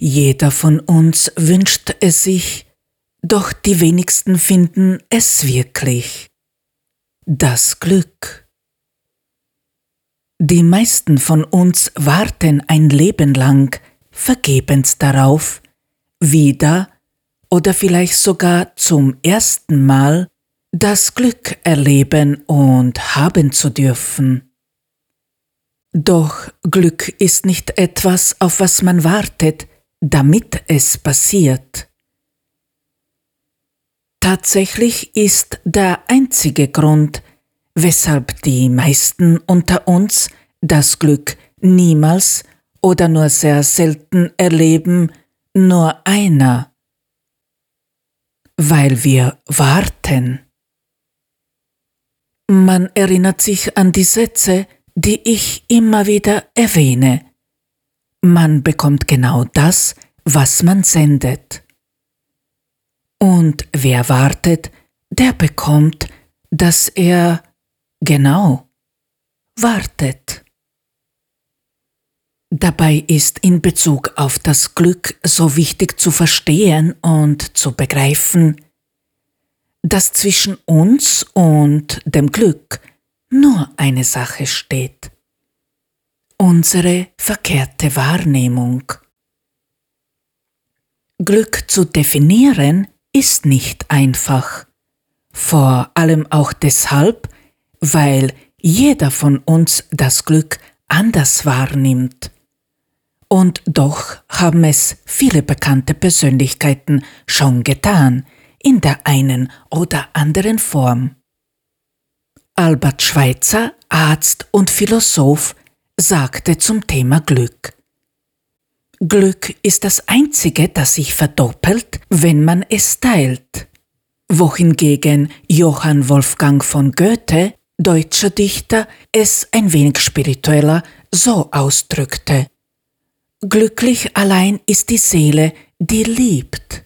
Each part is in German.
Jeder von uns wünscht es sich, doch die wenigsten finden es wirklich. Das Glück. Die meisten von uns warten ein Leben lang vergebens darauf, wieder oder vielleicht sogar zum ersten Mal das Glück erleben und haben zu dürfen. Doch Glück ist nicht etwas, auf was man wartet, damit es passiert. Tatsächlich ist der einzige Grund, weshalb die meisten unter uns das Glück niemals oder nur sehr selten erleben, nur einer, weil wir warten. Man erinnert sich an die Sätze, die ich immer wieder erwähne. Man bekommt genau das, was man sendet. Und wer wartet, der bekommt, dass er genau wartet. Dabei ist in Bezug auf das Glück so wichtig zu verstehen und zu begreifen, dass zwischen uns und dem Glück nur eine Sache steht. Unsere verkehrte Wahrnehmung. Glück zu definieren ist nicht einfach, vor allem auch deshalb, weil jeder von uns das Glück anders wahrnimmt. Und doch haben es viele bekannte Persönlichkeiten schon getan, in der einen oder anderen Form. Albert Schweitzer, Arzt und Philosoph, sagte zum Thema Glück. Glück ist das Einzige, das sich verdoppelt, wenn man es teilt. Wohingegen Johann Wolfgang von Goethe, deutscher Dichter, es ein wenig spiritueller so ausdrückte. Glücklich allein ist die Seele, die liebt.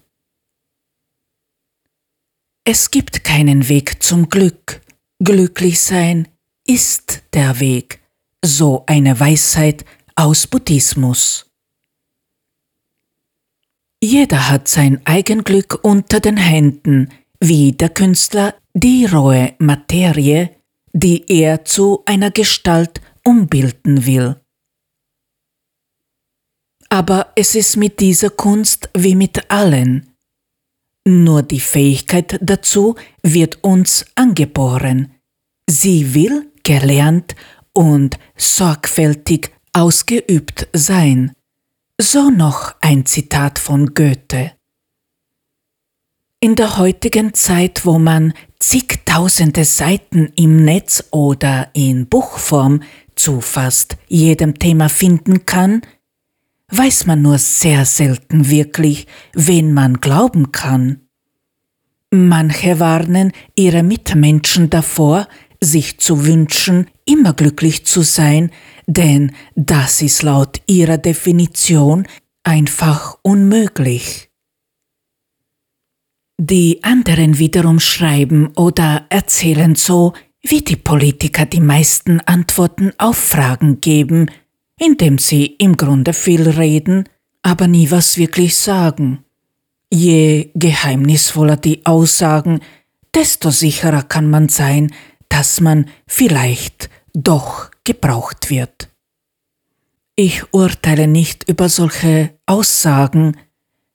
Es gibt keinen Weg zum Glück. Glücklich sein ist der Weg, so eine Weisheit aus Buddhismus. Jeder hat sein Eigenglück unter den Händen, wie der Künstler die rohe Materie, die er zu einer Gestalt umbilden will. Aber es ist mit dieser Kunst wie mit allen. Nur die Fähigkeit dazu wird uns angeboren. Sie will gelernt und sorgfältig ausgeübt sein. So noch ein Zitat von Goethe. In der heutigen Zeit, wo man zigtausende Seiten im Netz oder in Buchform zu fast jedem Thema finden kann, weiß man nur sehr selten wirklich, wen man glauben kann. Manche warnen ihre Mitmenschen davor, sich zu wünschen, immer glücklich zu sein, denn das ist laut ihrer Definition einfach unmöglich. Die anderen wiederum schreiben oder erzählen so, wie die Politiker die meisten Antworten auf Fragen geben, indem sie im Grunde viel reden, aber nie was wirklich sagen. Je geheimnisvoller die Aussagen, desto sicherer kann man sein, dass man vielleicht doch gebraucht wird. Ich urteile nicht über solche Aussagen,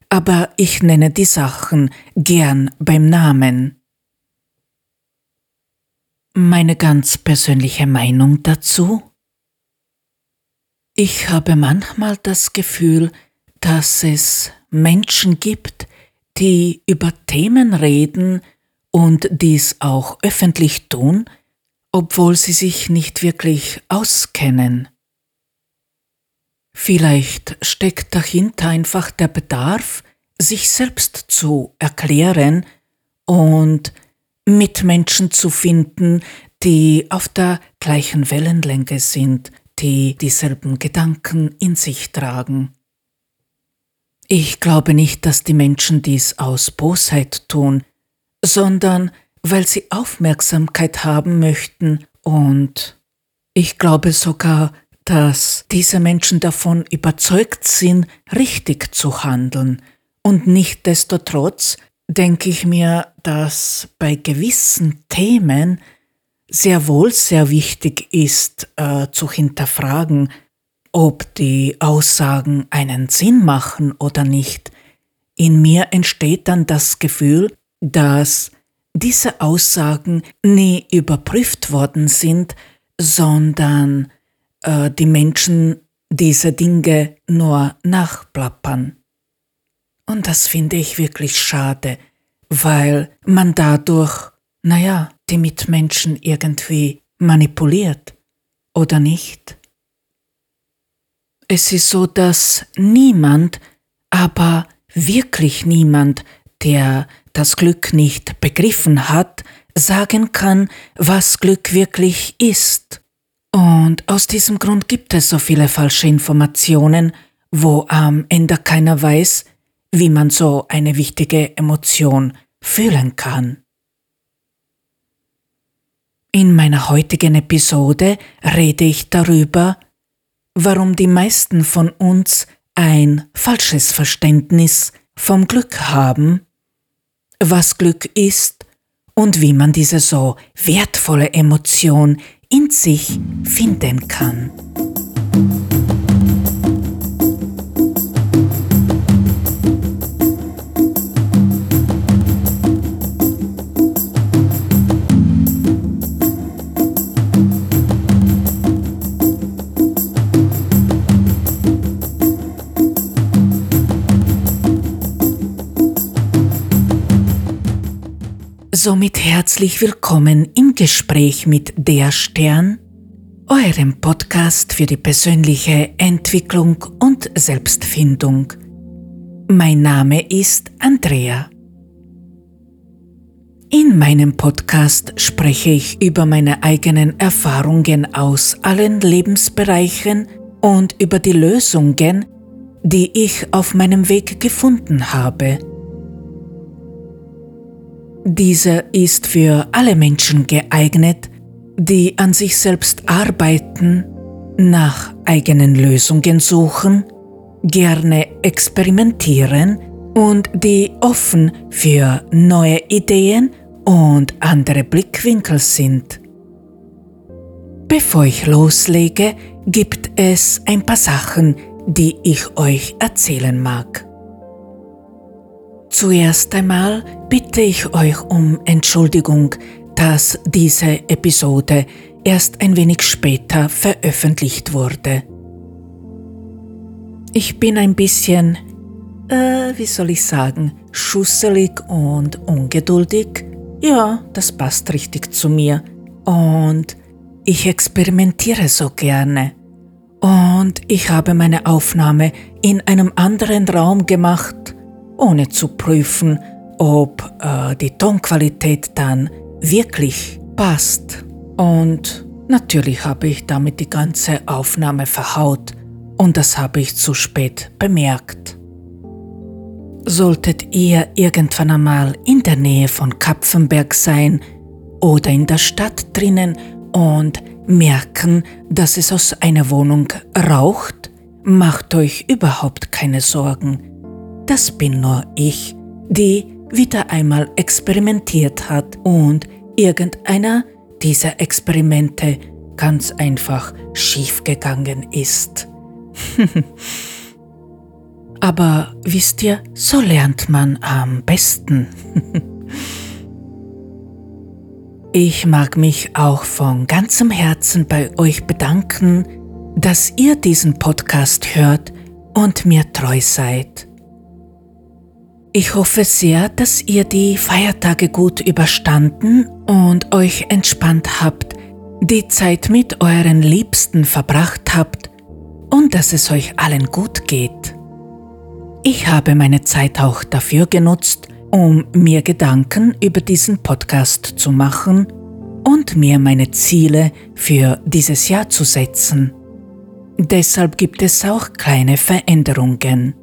aber ich nenne die Sachen gern beim Namen. Meine ganz persönliche Meinung dazu? Ich habe manchmal das Gefühl, dass es Menschen gibt, die über Themen reden und dies auch öffentlich tun, obwohl sie sich nicht wirklich auskennen. Vielleicht steckt dahinter einfach der Bedarf, sich selbst zu erklären und Mitmenschen zu finden, die auf der gleichen Wellenlänge sind, die dieselben Gedanken in sich tragen. Ich glaube nicht, dass die Menschen dies aus Bosheit tun, sondern weil sie Aufmerksamkeit haben möchten und ich glaube sogar, dass diese Menschen davon überzeugt sind, richtig zu handeln. Und nichtdestotrotz denke ich mir, dass bei gewissen Themen sehr wohl sehr wichtig ist äh, zu hinterfragen, ob die Aussagen einen Sinn machen oder nicht. In mir entsteht dann das Gefühl, dass diese Aussagen nie überprüft worden sind, sondern äh, die Menschen diese Dinge nur nachplappern. Und das finde ich wirklich schade, weil man dadurch, naja, die Mitmenschen irgendwie manipuliert, oder nicht? Es ist so, dass niemand, aber wirklich niemand, der das Glück nicht begriffen hat, sagen kann, was Glück wirklich ist. Und aus diesem Grund gibt es so viele falsche Informationen, wo am Ende keiner weiß, wie man so eine wichtige Emotion fühlen kann. In meiner heutigen Episode rede ich darüber, warum die meisten von uns ein falsches Verständnis vom Glück haben, was Glück ist und wie man diese so wertvolle Emotion in sich finden kann. Somit herzlich willkommen im Gespräch mit Der Stern, eurem Podcast für die persönliche Entwicklung und Selbstfindung. Mein Name ist Andrea. In meinem Podcast spreche ich über meine eigenen Erfahrungen aus allen Lebensbereichen und über die Lösungen, die ich auf meinem Weg gefunden habe. Dieser ist für alle Menschen geeignet, die an sich selbst arbeiten, nach eigenen Lösungen suchen, gerne experimentieren und die offen für neue Ideen und andere Blickwinkel sind. Bevor ich loslege, gibt es ein paar Sachen, die ich euch erzählen mag. Zuerst einmal bitte ich euch um Entschuldigung, dass diese Episode erst ein wenig später veröffentlicht wurde. Ich bin ein bisschen, äh, wie soll ich sagen, schusselig und ungeduldig. Ja, das passt richtig zu mir. Und ich experimentiere so gerne. Und ich habe meine Aufnahme in einem anderen Raum gemacht ohne zu prüfen, ob äh, die Tonqualität dann wirklich passt. Und natürlich habe ich damit die ganze Aufnahme verhaut und das habe ich zu spät bemerkt. Solltet ihr irgendwann einmal in der Nähe von Kapfenberg sein oder in der Stadt drinnen und merken, dass es aus einer Wohnung raucht, macht euch überhaupt keine Sorgen das bin nur ich, die wieder einmal experimentiert hat und irgendeiner dieser Experimente ganz einfach schiefgegangen ist. Aber wisst ihr, so lernt man am besten. ich mag mich auch von ganzem Herzen bei euch bedanken, dass ihr diesen Podcast hört und mir treu seid. Ich hoffe sehr, dass ihr die Feiertage gut überstanden und euch entspannt habt, die Zeit mit euren Liebsten verbracht habt und dass es euch allen gut geht. Ich habe meine Zeit auch dafür genutzt, um mir Gedanken über diesen Podcast zu machen und mir meine Ziele für dieses Jahr zu setzen. Deshalb gibt es auch kleine Veränderungen.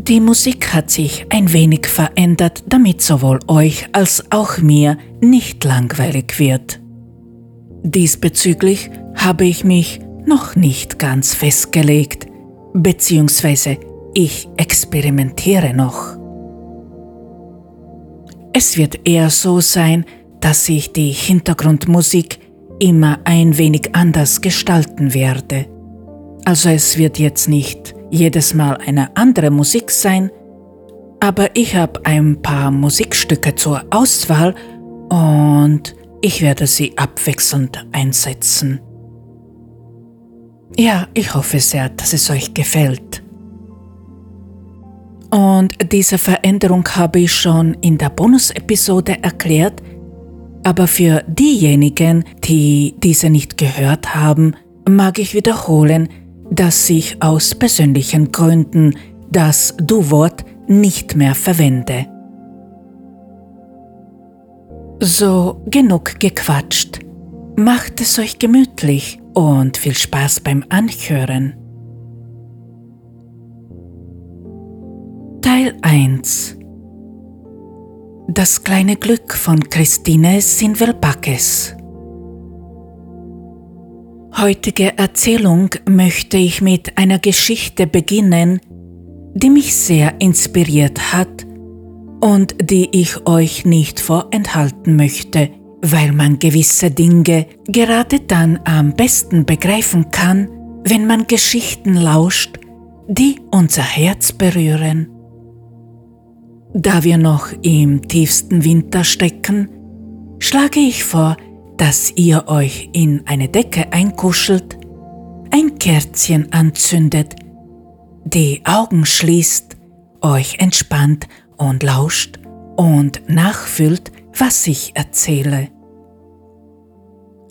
Die Musik hat sich ein wenig verändert, damit sowohl euch als auch mir nicht langweilig wird. Diesbezüglich habe ich mich noch nicht ganz festgelegt, beziehungsweise ich experimentiere noch. Es wird eher so sein, dass ich die Hintergrundmusik immer ein wenig anders gestalten werde. Also es wird jetzt nicht jedes Mal eine andere Musik sein, aber ich habe ein paar Musikstücke zur Auswahl und ich werde sie abwechselnd einsetzen. Ja, ich hoffe sehr, dass es euch gefällt. Und diese Veränderung habe ich schon in der Bonus-Episode erklärt, aber für diejenigen, die diese nicht gehört haben, mag ich wiederholen, dass ich aus persönlichen Gründen das Du-Wort nicht mehr verwende. So, genug gequatscht. Macht es euch gemütlich und viel Spaß beim Anhören. Teil 1 Das kleine Glück von Christine Sinvelbackes Heutige Erzählung möchte ich mit einer Geschichte beginnen, die mich sehr inspiriert hat und die ich euch nicht vorenthalten möchte, weil man gewisse Dinge gerade dann am besten begreifen kann, wenn man Geschichten lauscht, die unser Herz berühren. Da wir noch im tiefsten Winter stecken, schlage ich vor, dass ihr euch in eine Decke einkuschelt, ein Kerzchen anzündet, die Augen schließt, euch entspannt und lauscht und nachfühlt, was ich erzähle.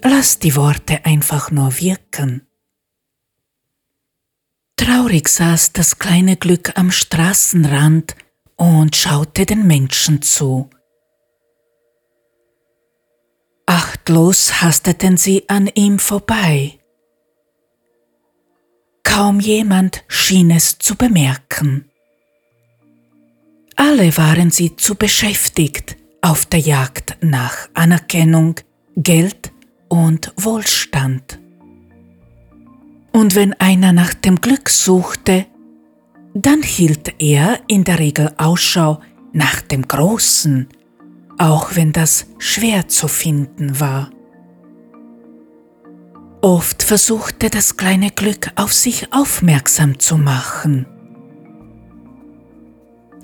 Lasst die Worte einfach nur wirken. Traurig saß das kleine Glück am Straßenrand und schaute den Menschen zu. Achtlos hasteten sie an ihm vorbei. Kaum jemand schien es zu bemerken. Alle waren sie zu beschäftigt auf der Jagd nach Anerkennung, Geld und Wohlstand. Und wenn einer nach dem Glück suchte, dann hielt er in der Regel Ausschau nach dem Großen, auch wenn das schwer zu finden war. Oft versuchte das kleine Glück auf sich aufmerksam zu machen.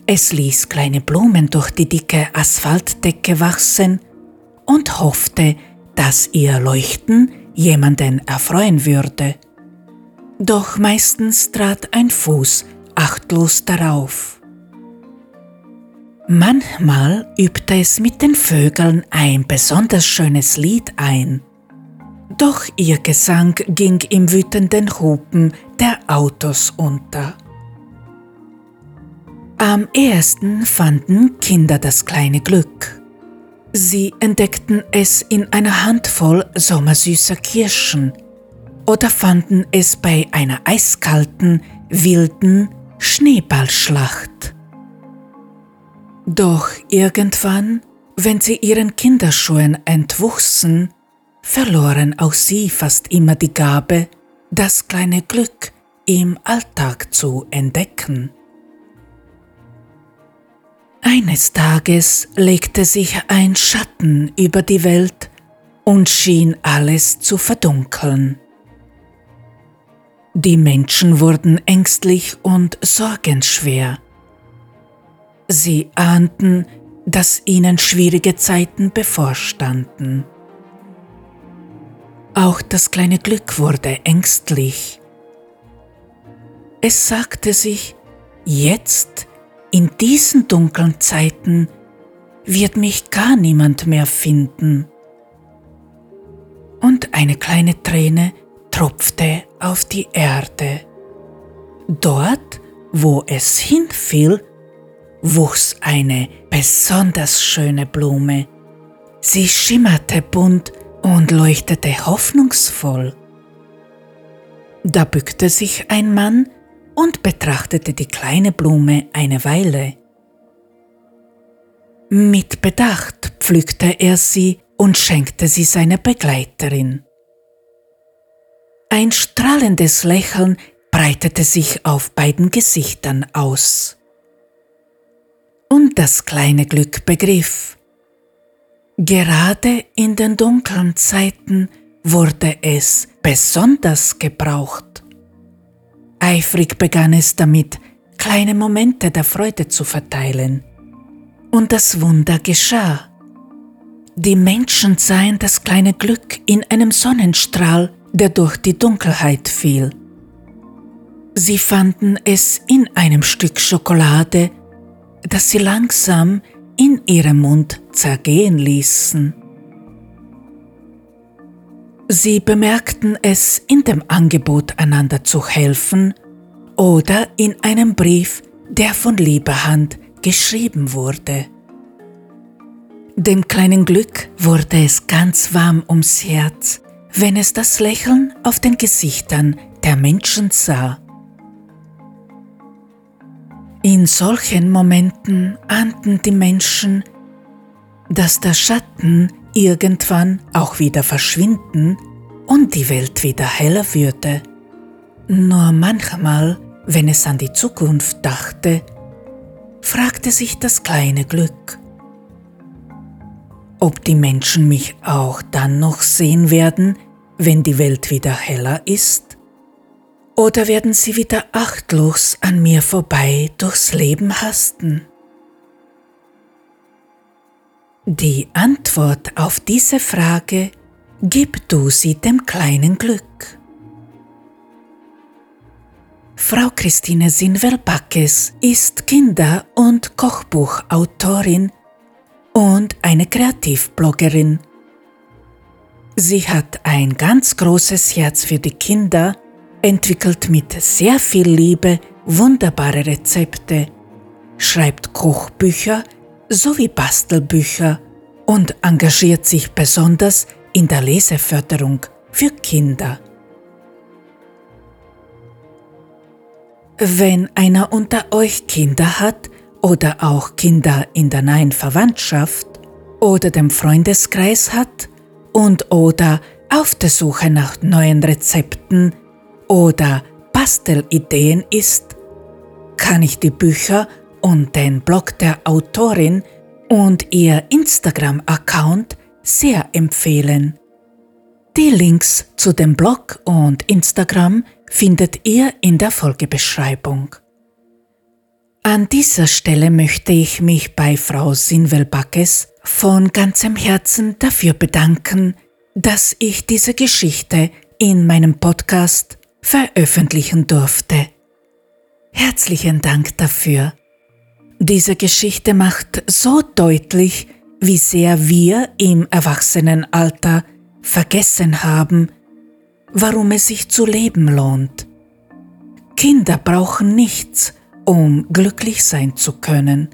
Es ließ kleine Blumen durch die dicke Asphaltdecke wachsen und hoffte, dass ihr Leuchten jemanden erfreuen würde. Doch meistens trat ein Fuß achtlos darauf. Manchmal übte es mit den Vögeln ein besonders schönes Lied ein. Doch ihr Gesang ging im wütenden Hupen der Autos unter. Am ehesten fanden Kinder das kleine Glück. Sie entdeckten es in einer Handvoll sommersüßer Kirschen oder fanden es bei einer eiskalten, wilden Schneeballschlacht. Doch irgendwann, wenn sie ihren Kinderschuhen entwuchsen, verloren auch sie fast immer die Gabe, das kleine Glück im Alltag zu entdecken. Eines Tages legte sich ein Schatten über die Welt und schien alles zu verdunkeln. Die Menschen wurden ängstlich und sorgenschwer. Sie ahnten, dass ihnen schwierige Zeiten bevorstanden. Auch das kleine Glück wurde ängstlich. Es sagte sich, jetzt, in diesen dunklen Zeiten, wird mich gar niemand mehr finden. Und eine kleine Träne tropfte auf die Erde. Dort, wo es hinfiel, wuchs eine besonders schöne Blume. Sie schimmerte bunt und leuchtete hoffnungsvoll. Da bückte sich ein Mann und betrachtete die kleine Blume eine Weile. Mit Bedacht pflückte er sie und schenkte sie seiner Begleiterin. Ein strahlendes Lächeln breitete sich auf beiden Gesichtern aus. Und das kleine Glück begriff, gerade in den dunklen Zeiten wurde es besonders gebraucht. Eifrig begann es damit, kleine Momente der Freude zu verteilen. Und das Wunder geschah. Die Menschen sahen das kleine Glück in einem Sonnenstrahl, der durch die Dunkelheit fiel. Sie fanden es in einem Stück Schokolade, das sie langsam in ihrem Mund zergehen ließen. Sie bemerkten es in dem Angebot, einander zu helfen oder in einem Brief, der von lieber Hand geschrieben wurde. Dem kleinen Glück wurde es ganz warm ums Herz, wenn es das Lächeln auf den Gesichtern der Menschen sah. In solchen Momenten ahnten die Menschen, dass der Schatten irgendwann auch wieder verschwinden und die Welt wieder heller würde. Nur manchmal, wenn es an die Zukunft dachte, fragte sich das kleine Glück, ob die Menschen mich auch dann noch sehen werden, wenn die Welt wieder heller ist? Oder werden sie wieder achtlos an mir vorbei durchs Leben hasten? Die Antwort auf diese Frage gib du sie dem kleinen Glück. Frau Christine Sinvel-Backes ist Kinder- und Kochbuchautorin und eine Kreativbloggerin. Sie hat ein ganz großes Herz für die Kinder, entwickelt mit sehr viel Liebe wunderbare Rezepte, schreibt Kochbücher sowie Bastelbücher und engagiert sich besonders in der Leseförderung für Kinder. Wenn einer unter euch Kinder hat, oder auch Kinder in der nahen Verwandtschaft oder dem Freundeskreis hat und oder auf der Suche nach neuen Rezepten oder Bastelideen ist, kann ich die Bücher und den Blog der Autorin und ihr Instagram-Account sehr empfehlen. Die Links zu dem Blog und Instagram findet ihr in der Folgebeschreibung. An dieser Stelle möchte ich mich bei Frau Sinwelbackes von ganzem Herzen dafür bedanken, dass ich diese Geschichte in meinem Podcast veröffentlichen durfte. Herzlichen Dank dafür. Diese Geschichte macht so deutlich, wie sehr wir im Erwachsenenalter vergessen haben, warum es sich zu leben lohnt. Kinder brauchen nichts, um glücklich sein zu können.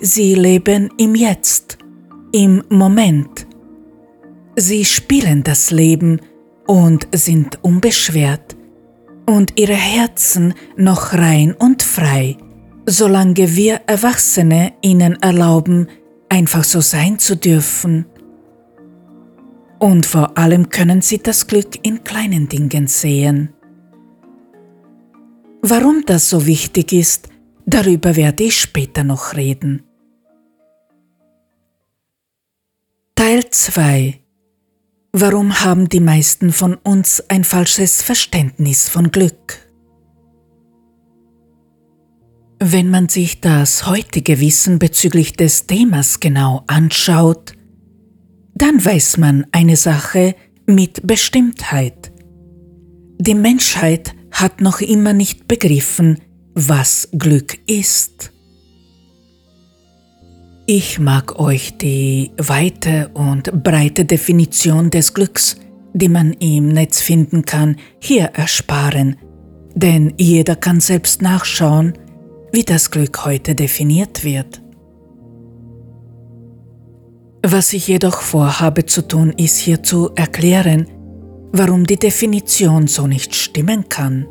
Sie leben im Jetzt, im Moment. Sie spielen das Leben und sind unbeschwert und ihre Herzen noch rein und frei, solange wir Erwachsene ihnen erlauben, einfach so sein zu dürfen. Und vor allem können sie das Glück in kleinen Dingen sehen. Warum das so wichtig ist, darüber werde ich später noch reden. Teil 2 Warum haben die meisten von uns ein falsches Verständnis von Glück? Wenn man sich das heutige Wissen bezüglich des Themas genau anschaut, dann weiß man eine Sache mit Bestimmtheit. Die Menschheit hat noch immer nicht begriffen, was Glück ist. Ich mag euch die weite und breite Definition des Glücks, die man im Netz finden kann, hier ersparen, denn jeder kann selbst nachschauen, wie das Glück heute definiert wird. Was ich jedoch vorhabe zu tun, ist hier zu erklären, warum die Definition so nicht stimmen kann.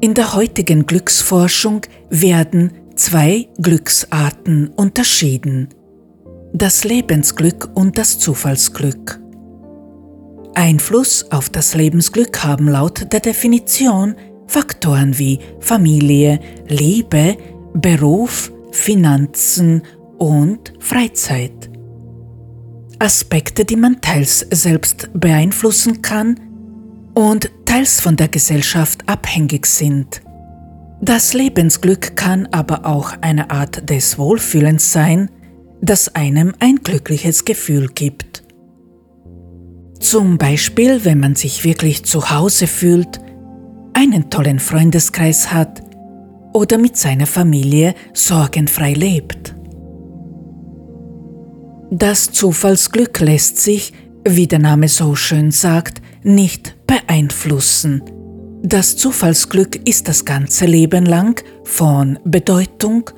In der heutigen Glücksforschung werden zwei Glücksarten unterschieden. Das Lebensglück und das Zufallsglück. Einfluss auf das Lebensglück haben laut der Definition Faktoren wie Familie, Liebe, Beruf, Finanzen und Freizeit. Aspekte, die man teils selbst beeinflussen kann und teils von der Gesellschaft abhängig sind. Das Lebensglück kann aber auch eine Art des Wohlfühlens sein, das einem ein glückliches Gefühl gibt. Zum Beispiel, wenn man sich wirklich zu Hause fühlt, einen tollen Freundeskreis hat oder mit seiner Familie sorgenfrei lebt. Das Zufallsglück lässt sich, wie der Name so schön sagt, nicht beeinflussen. Das Zufallsglück ist das ganze Leben lang von Bedeutung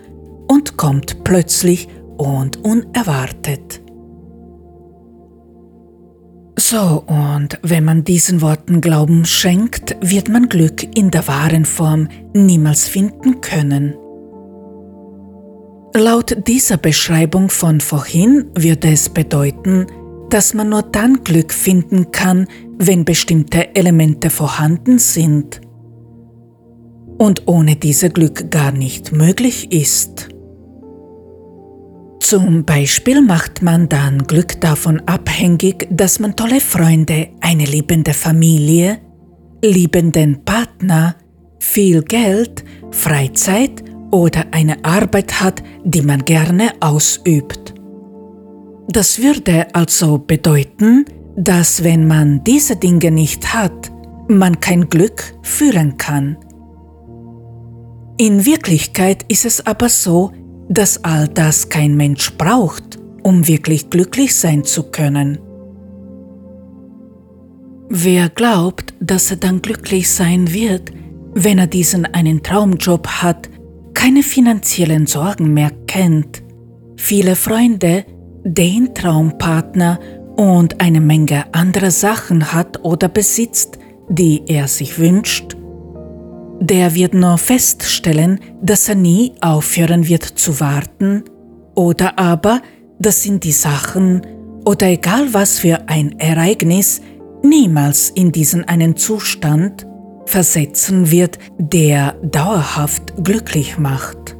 und kommt plötzlich und unerwartet. So, und wenn man diesen Worten Glauben schenkt, wird man Glück in der wahren Form niemals finden können. Laut dieser Beschreibung von vorhin würde es bedeuten, dass man nur dann Glück finden kann, wenn bestimmte Elemente vorhanden sind und ohne diese Glück gar nicht möglich ist. Zum Beispiel macht man dann Glück davon abhängig, dass man tolle Freunde, eine liebende Familie, liebenden Partner, viel Geld, Freizeit oder eine Arbeit hat, die man gerne ausübt. Das würde also bedeuten, dass wenn man diese Dinge nicht hat, man kein Glück fühlen kann. In Wirklichkeit ist es aber so, dass all das kein Mensch braucht, um wirklich glücklich sein zu können. Wer glaubt, dass er dann glücklich sein wird, wenn er diesen einen Traumjob hat, keine finanziellen Sorgen mehr kennt, viele Freunde, den Traumpartner und eine Menge anderer Sachen hat oder besitzt, die er sich wünscht, der wird nur feststellen, dass er nie aufhören wird zu warten, oder aber, dass ihn die Sachen oder egal was für ein Ereignis niemals in diesen einen Zustand versetzen wird, der dauerhaft glücklich macht.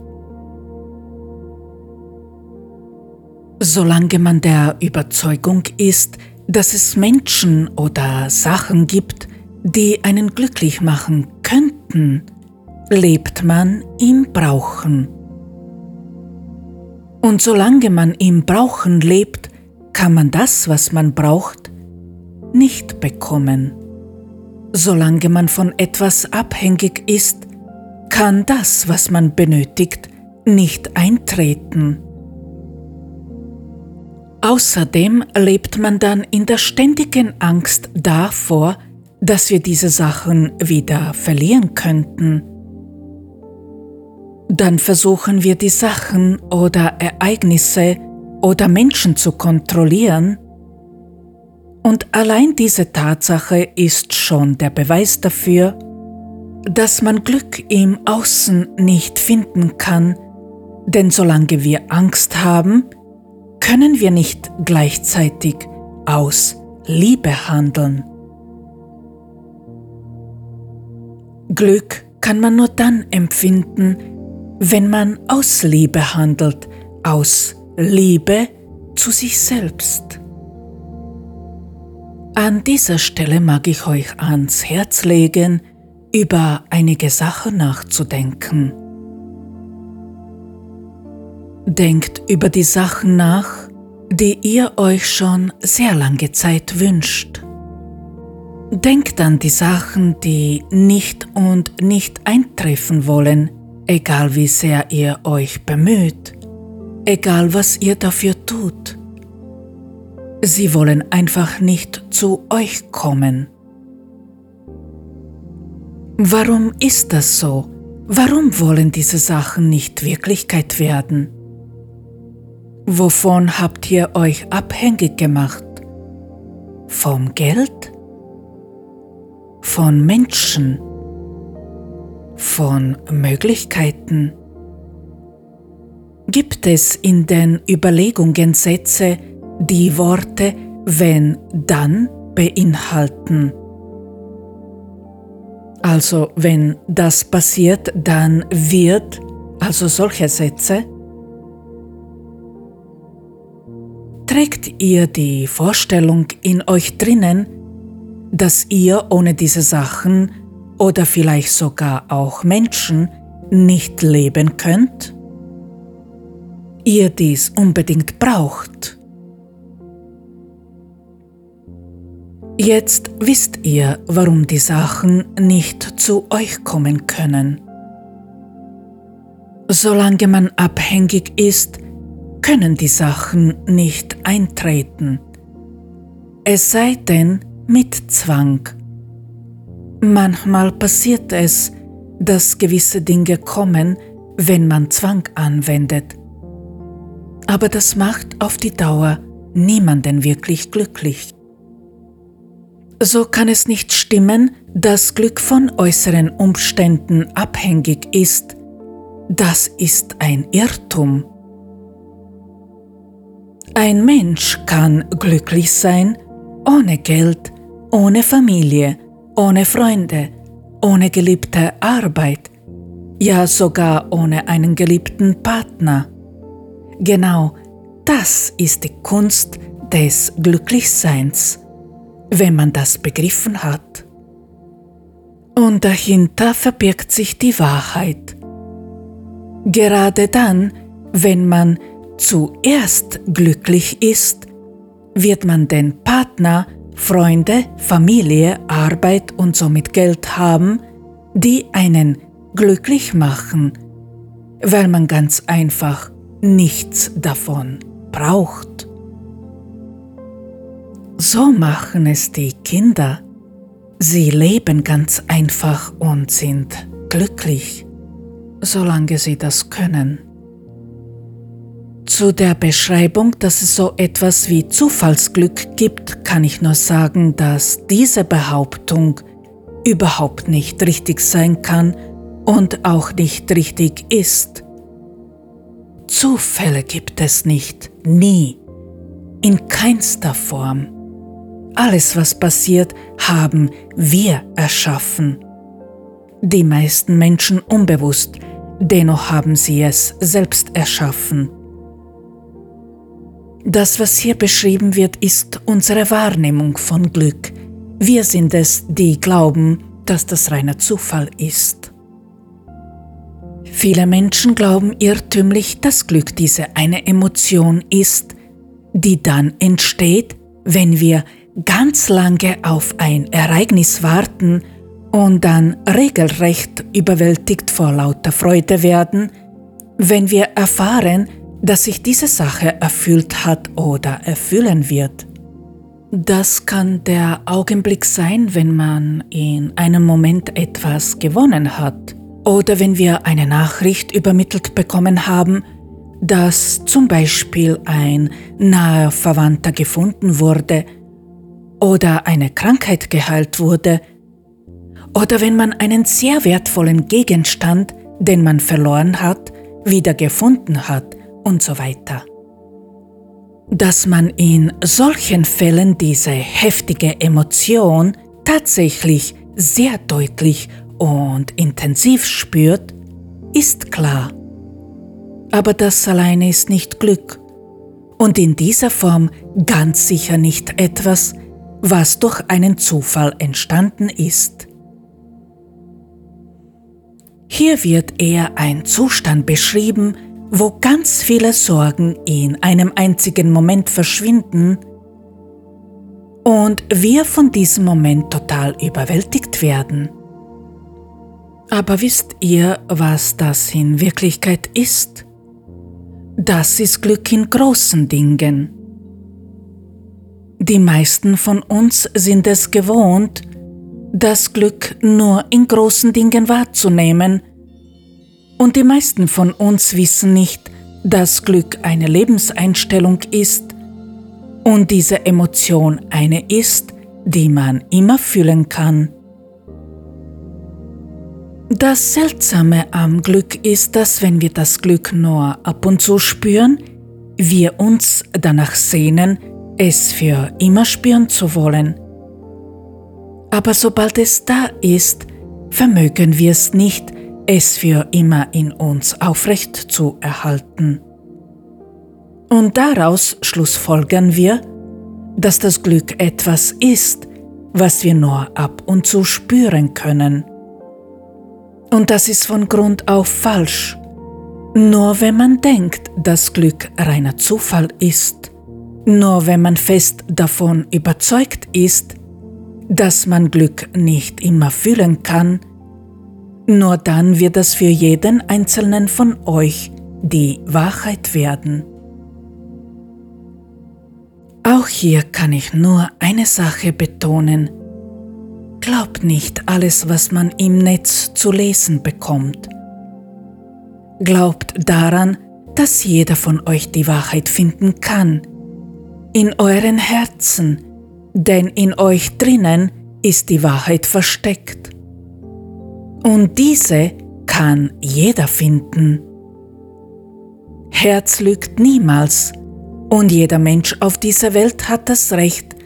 Solange man der Überzeugung ist, dass es Menschen oder Sachen gibt, die einen glücklich machen könnten, lebt man im Brauchen. Und solange man im Brauchen lebt, kann man das, was man braucht, nicht bekommen. Solange man von etwas abhängig ist, kann das, was man benötigt, nicht eintreten. Außerdem lebt man dann in der ständigen Angst davor, dass wir diese Sachen wieder verlieren könnten. Dann versuchen wir die Sachen oder Ereignisse oder Menschen zu kontrollieren. Und allein diese Tatsache ist schon der Beweis dafür, dass man Glück im Außen nicht finden kann, denn solange wir Angst haben, können wir nicht gleichzeitig aus Liebe handeln. Glück kann man nur dann empfinden, wenn man aus Liebe handelt, aus Liebe zu sich selbst. An dieser Stelle mag ich euch ans Herz legen, über einige Sachen nachzudenken. Denkt über die Sachen nach, die ihr euch schon sehr lange Zeit wünscht. Denkt an die Sachen, die nicht und nicht eintreffen wollen, egal wie sehr ihr euch bemüht, egal was ihr dafür tut. Sie wollen einfach nicht zu euch kommen. Warum ist das so? Warum wollen diese Sachen nicht Wirklichkeit werden? Wovon habt ihr euch abhängig gemacht? Vom Geld? von Menschen, von Möglichkeiten. Gibt es in den Überlegungen Sätze, die Worte wenn dann beinhalten. Also wenn das passiert, dann wird, also solche Sätze, trägt ihr die Vorstellung in euch drinnen, dass ihr ohne diese Sachen oder vielleicht sogar auch Menschen nicht leben könnt? Ihr dies unbedingt braucht. Jetzt wisst ihr, warum die Sachen nicht zu euch kommen können. Solange man abhängig ist, können die Sachen nicht eintreten. Es sei denn mit Zwang. Manchmal passiert es, dass gewisse Dinge kommen, wenn man Zwang anwendet. Aber das macht auf die Dauer niemanden wirklich glücklich. So kann es nicht stimmen, dass Glück von äußeren Umständen abhängig ist. Das ist ein Irrtum. Ein Mensch kann glücklich sein ohne Geld, ohne Familie, ohne Freunde, ohne geliebte Arbeit, ja sogar ohne einen geliebten Partner. Genau das ist die Kunst des Glücklichseins wenn man das begriffen hat. Und dahinter verbirgt sich die Wahrheit. Gerade dann, wenn man zuerst glücklich ist, wird man den Partner, Freunde, Familie, Arbeit und somit Geld haben, die einen glücklich machen, weil man ganz einfach nichts davon braucht. So machen es die Kinder. Sie leben ganz einfach und sind glücklich, solange sie das können. Zu der Beschreibung, dass es so etwas wie Zufallsglück gibt, kann ich nur sagen, dass diese Behauptung überhaupt nicht richtig sein kann und auch nicht richtig ist. Zufälle gibt es nicht, nie, in keinster Form. Alles, was passiert, haben wir erschaffen. Die meisten Menschen unbewusst, dennoch haben sie es selbst erschaffen. Das, was hier beschrieben wird, ist unsere Wahrnehmung von Glück. Wir sind es, die glauben, dass das reiner Zufall ist. Viele Menschen glauben irrtümlich, dass Glück diese eine Emotion ist, die dann entsteht, wenn wir ganz lange auf ein Ereignis warten und dann regelrecht überwältigt vor lauter Freude werden, wenn wir erfahren, dass sich diese Sache erfüllt hat oder erfüllen wird. Das kann der Augenblick sein, wenn man in einem Moment etwas gewonnen hat oder wenn wir eine Nachricht übermittelt bekommen haben, dass zum Beispiel ein naher Verwandter gefunden wurde oder eine Krankheit geheilt wurde oder wenn man einen sehr wertvollen Gegenstand, den man verloren hat, wieder gefunden hat und so weiter. Dass man in solchen Fällen diese heftige Emotion tatsächlich sehr deutlich und intensiv spürt, ist klar. Aber das alleine ist nicht Glück und in dieser Form ganz sicher nicht etwas, was durch einen Zufall entstanden ist. Hier wird eher ein Zustand beschrieben, wo ganz viele Sorgen in einem einzigen Moment verschwinden und wir von diesem Moment total überwältigt werden. Aber wisst ihr, was das in Wirklichkeit ist? Das ist Glück in großen Dingen. Die meisten von uns sind es gewohnt, das Glück nur in großen Dingen wahrzunehmen, und die meisten von uns wissen nicht, dass Glück eine Lebenseinstellung ist und diese Emotion eine ist, die man immer fühlen kann. Das Seltsame am Glück ist, dass wenn wir das Glück nur ab und zu spüren, wir uns danach sehnen, es für immer spüren zu wollen, Aber sobald es da ist, vermögen wir es nicht, es für immer in uns aufrecht zu erhalten. Und daraus schlussfolgern wir, dass das Glück etwas ist, was wir nur ab und zu spüren können. Und das ist von Grund auf falsch. Nur wenn man denkt, dass Glück reiner Zufall ist, nur wenn man fest davon überzeugt ist, dass man Glück nicht immer fühlen kann, nur dann wird es für jeden einzelnen von euch die Wahrheit werden. Auch hier kann ich nur eine Sache betonen. Glaubt nicht alles, was man im Netz zu lesen bekommt. Glaubt daran, dass jeder von euch die Wahrheit finden kann. In euren Herzen, denn in euch drinnen ist die Wahrheit versteckt. Und diese kann jeder finden. Herz lügt niemals, und jeder Mensch auf dieser Welt hat das Recht,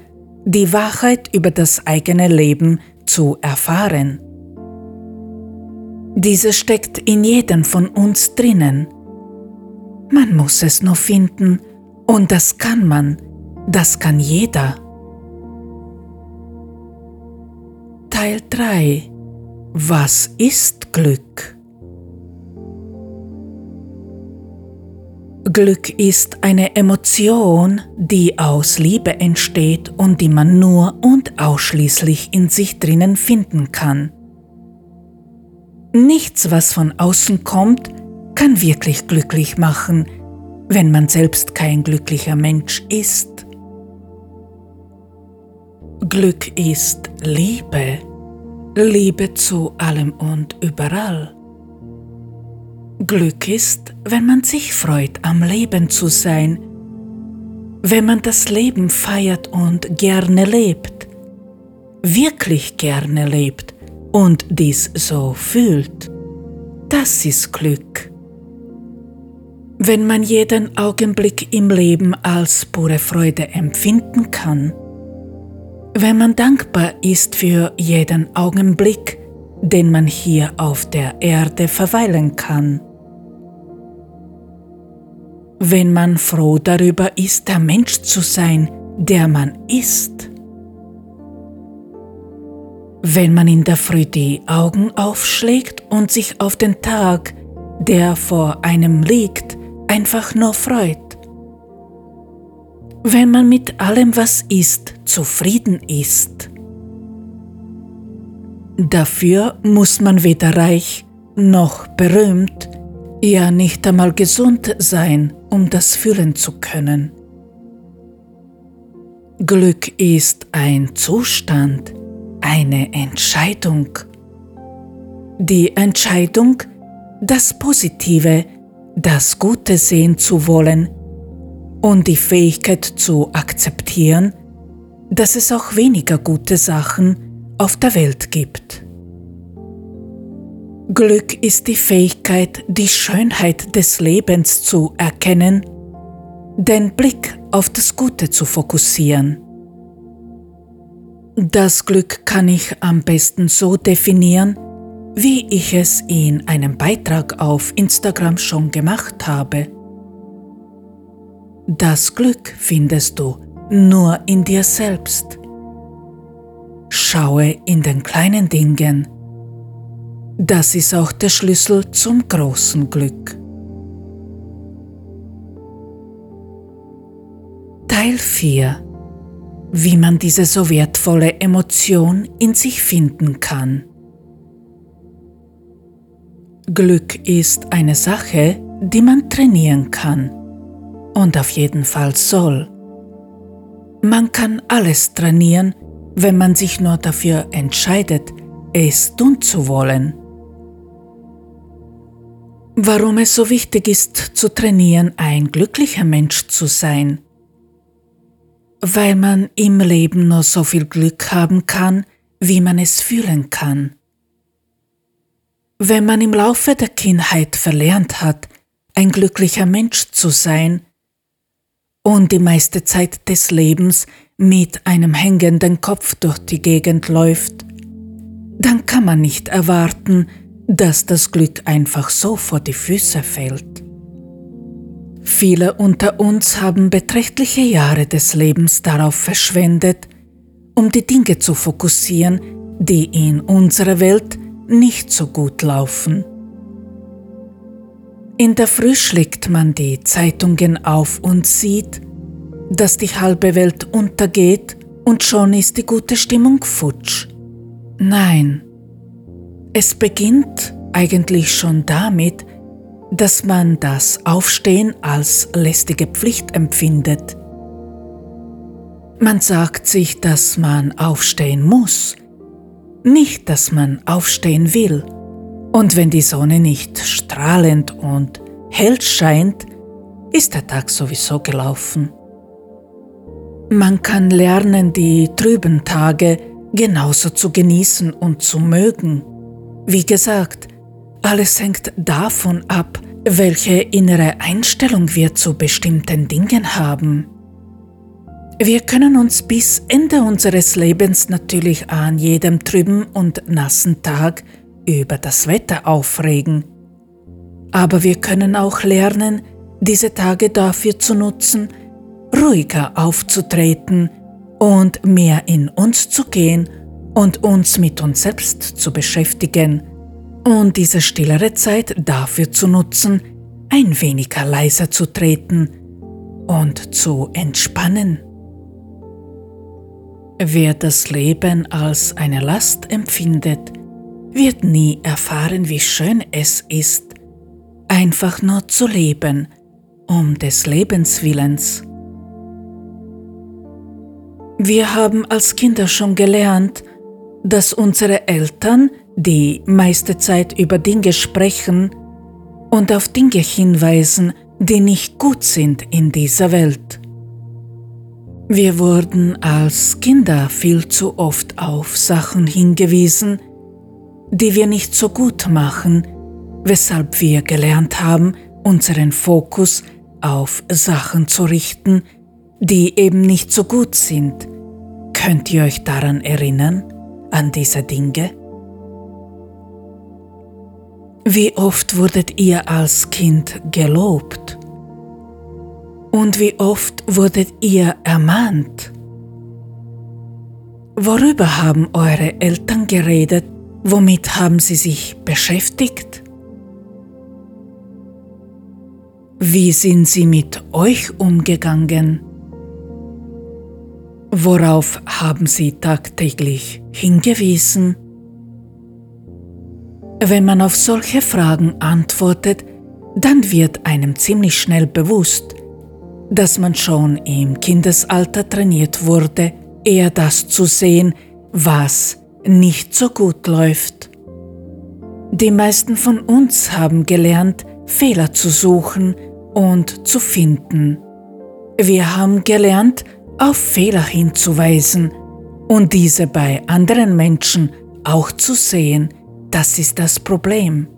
die Wahrheit über das eigene Leben zu erfahren. Diese steckt in jedem von uns drinnen. Man muss es nur finden und das kann man, das kann jeder. Teil 3 Was ist Glück? Glück ist eine Emotion, die aus Liebe entsteht und die man nur und ausschließlich in sich drinnen finden kann. Nichts, was von außen kommt, kann wirklich glücklich machen, wenn man selbst kein glücklicher Mensch ist. Glück ist Liebe, Liebe zu allem und überall. Glück ist, wenn man sich freut, am Leben zu sein, wenn man das Leben feiert und gerne lebt, wirklich gerne lebt und dies so fühlt. Das ist Glück. Wenn man jeden Augenblick im Leben als pure Freude empfinden kann, wenn man dankbar ist für jeden Augenblick, den man hier auf der Erde verweilen kann. Wenn man froh darüber ist, der Mensch zu sein, der man ist. Wenn man in der Früh die Augen aufschlägt und sich auf den Tag, der vor einem liegt, einfach nur freut. Wenn man mit allem, was ist, zufrieden ist. Dafür muss man weder reich noch berühmt, ja nicht einmal gesund sein, um das fühlen zu können. Glück ist ein Zustand, eine Entscheidung. Die Entscheidung, das Positive, das Gute sehen zu wollen und die Fähigkeit zu akzeptieren, dass es auch weniger gute Sachen auf der Welt gibt. Glück ist die Fähigkeit, die Schönheit des Lebens zu erkennen, den Blick auf das Gute zu fokussieren. Das Glück kann ich am besten so definieren, wie ich es in einem Beitrag auf Instagram schon gemacht habe. Das Glück findest du nur in dir selbst. Schaue in den kleinen Dingen. Das ist auch der Schlüssel zum großen Glück. Teil 4 Wie man diese so wertvolle Emotion in sich finden kann. Glück ist eine Sache, die man trainieren kann und auf jeden Fall soll. Man kann alles trainieren, wenn man sich nur dafür entscheidet, es tun zu wollen. Warum es so wichtig ist zu trainieren, ein glücklicher Mensch zu sein. Weil man im Leben nur so viel Glück haben kann, wie man es fühlen kann. Wenn man im Laufe der Kindheit verlernt hat, ein glücklicher Mensch zu sein und die meiste Zeit des Lebens mit einem hängenden Kopf durch die Gegend läuft, dann kann man nicht erwarten, dass das Glück einfach so vor die Füße fällt. Viele unter uns haben beträchtliche Jahre des Lebens darauf verschwendet, um die Dinge zu fokussieren, die in unserer Welt nicht so gut laufen. In der Früh schlägt man die Zeitungen auf und sieht, dass die halbe Welt untergeht und schon ist die gute Stimmung futsch. Nein, es beginnt eigentlich schon damit, dass man das Aufstehen als lästige Pflicht empfindet. Man sagt sich, dass man aufstehen muss, nicht dass man aufstehen will. Und wenn die Sonne nicht strahlend und hell scheint, ist der Tag sowieso gelaufen. Man kann lernen, die trüben Tage genauso zu genießen und zu mögen. Wie gesagt, alles hängt davon ab, welche innere Einstellung wir zu bestimmten Dingen haben. Wir können uns bis Ende unseres Lebens natürlich an jedem trüben und nassen Tag über das Wetter aufregen. Aber wir können auch lernen, diese Tage dafür zu nutzen, ruhiger aufzutreten und mehr in uns zu gehen und uns mit uns selbst zu beschäftigen und diese stillere Zeit dafür zu nutzen, ein weniger leiser zu treten und zu entspannen. Wer das Leben als eine Last empfindet, wird nie erfahren, wie schön es ist, einfach nur zu leben, um des Lebens willens. Wir haben als Kinder schon gelernt, dass unsere Eltern die meiste Zeit über Dinge sprechen und auf Dinge hinweisen, die nicht gut sind in dieser Welt. Wir wurden als Kinder viel zu oft auf Sachen hingewiesen, die wir nicht so gut machen, weshalb wir gelernt haben, unseren Fokus auf Sachen zu richten, die eben nicht so gut sind. Könnt ihr euch daran erinnern, an diese Dinge? Wie oft wurdet ihr als Kind gelobt? Und wie oft wurdet ihr ermahnt? Worüber haben eure Eltern geredet? Womit haben sie sich beschäftigt? Wie sind sie mit euch umgegangen? Worauf haben sie tagtäglich hingewiesen? Wenn man auf solche Fragen antwortet, dann wird einem ziemlich schnell bewusst, dass man schon im Kindesalter trainiert wurde, eher das zu sehen, was nicht so gut läuft. Die meisten von uns haben gelernt, Fehler zu suchen und zu finden. Wir haben gelernt, auf Fehler hinzuweisen und diese bei anderen Menschen auch zu sehen. Das ist das Problem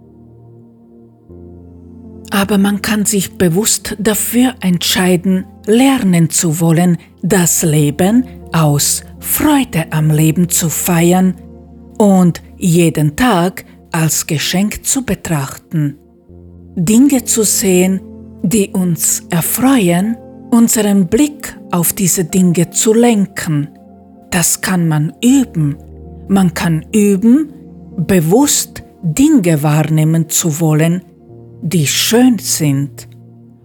aber man kann sich bewusst dafür entscheiden, lernen zu wollen, das Leben aus Freude am Leben zu feiern und jeden Tag als Geschenk zu betrachten. Dinge zu sehen, die uns erfreuen, unseren Blick auf diese Dinge zu lenken. Das kann man üben. Man kann üben, bewusst Dinge wahrnehmen zu wollen, die schön sind,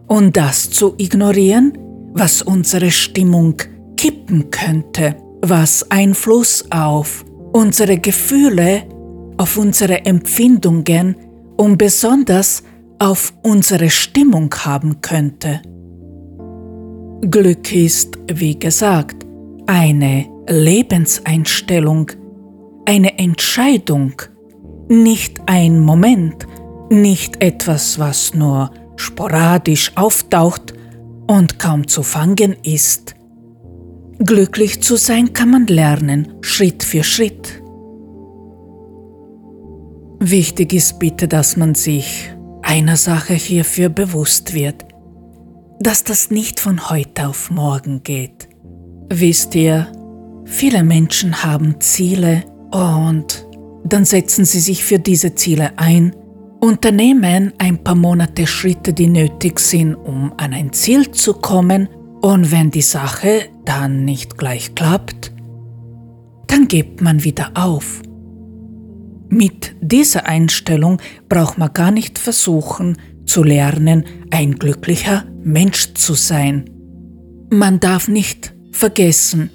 und das zu ignorieren, was unsere Stimmung kippen könnte, was Einfluss auf unsere Gefühle, auf unsere Empfindungen und besonders auf unsere Stimmung haben könnte. Glück ist, wie gesagt, eine Lebenseinstellung, eine Entscheidung, nicht ein Moment, nicht etwas, was nur sporadisch auftaucht und kaum zu fangen ist. Glücklich zu sein kann man lernen, Schritt für Schritt. Wichtig ist bitte, dass man sich einer Sache hierfür bewusst wird, dass das nicht von heute auf morgen geht. Wisst ihr, viele Menschen haben Ziele und dann setzen sie sich für diese Ziele ein, unternehmen ein paar Monate Schritte, die nötig sind, um an ein Ziel zu kommen und wenn die Sache dann nicht gleich klappt, dann gibt man wieder auf. Mit dieser Einstellung braucht man gar nicht versuchen zu lernen, ein glücklicher Mensch zu sein. Man darf nicht vergessen,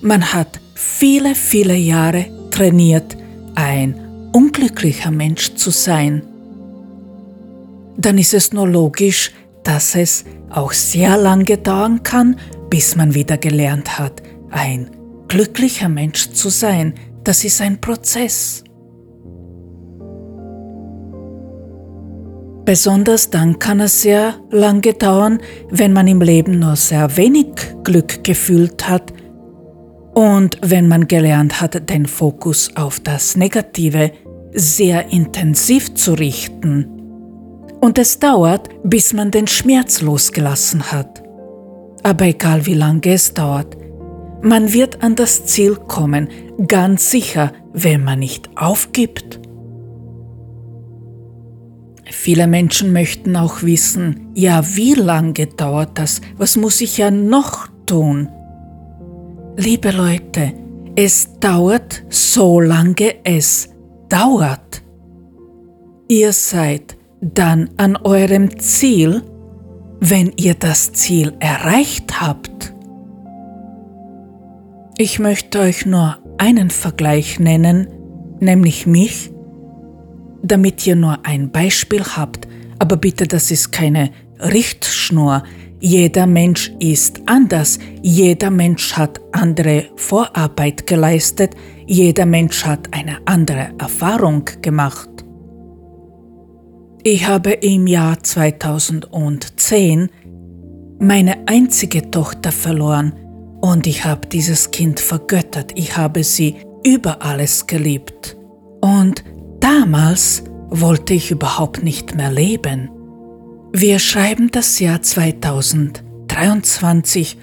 man hat viele, viele Jahre trainiert, ein unglücklicher Mensch zu sein. Dann ist es nur logisch, dass es auch sehr lange dauern kann, bis man wieder gelernt hat, ein glücklicher Mensch zu sein. Das ist ein Prozess. Besonders dann kann es sehr lange dauern, wenn man im Leben nur sehr wenig Glück gefühlt hat und wenn man gelernt hat, den Fokus auf das Negative sehr intensiv zu richten. Und es dauert, bis man den Schmerz losgelassen hat. Aber egal wie lange es dauert, man wird an das Ziel kommen, ganz sicher, wenn man nicht aufgibt. Viele Menschen möchten auch wissen, ja, wie lange dauert das? Was muss ich ja noch tun? Liebe Leute, es dauert so lange es dauert. Ihr seid dann an eurem Ziel, wenn ihr das Ziel erreicht habt. Ich möchte euch nur einen Vergleich nennen, nämlich mich damit ihr nur ein Beispiel habt, aber bitte, das ist keine Richtschnur. Jeder Mensch ist anders, jeder Mensch hat andere Vorarbeit geleistet, jeder Mensch hat eine andere Erfahrung gemacht. Ich habe im Jahr 2010 meine einzige Tochter verloren und ich habe dieses Kind vergöttert, ich habe sie über alles geliebt. Und Damals wollte ich überhaupt nicht mehr leben. Wir schreiben das Jahr 2023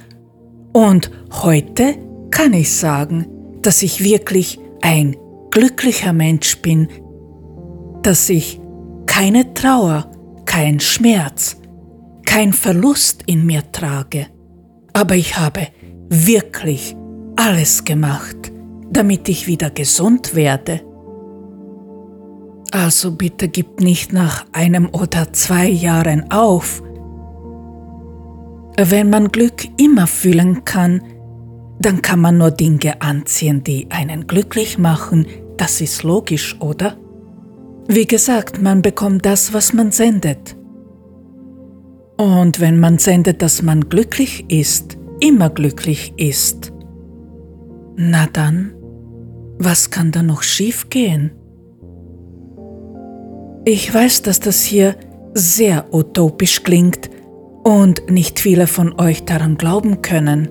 und heute kann ich sagen, dass ich wirklich ein glücklicher Mensch bin, dass ich keine Trauer, kein Schmerz, kein Verlust in mir trage. Aber ich habe wirklich alles gemacht, damit ich wieder gesund werde. Also bitte gib nicht nach einem oder zwei Jahren auf. Wenn man Glück immer fühlen kann, dann kann man nur Dinge anziehen, die einen glücklich machen. Das ist logisch, oder? Wie gesagt, man bekommt das, was man sendet. Und wenn man sendet, dass man glücklich ist, immer glücklich ist, na dann, was kann da noch schiefgehen? Ich weiß, dass das hier sehr utopisch klingt und nicht viele von euch daran glauben können.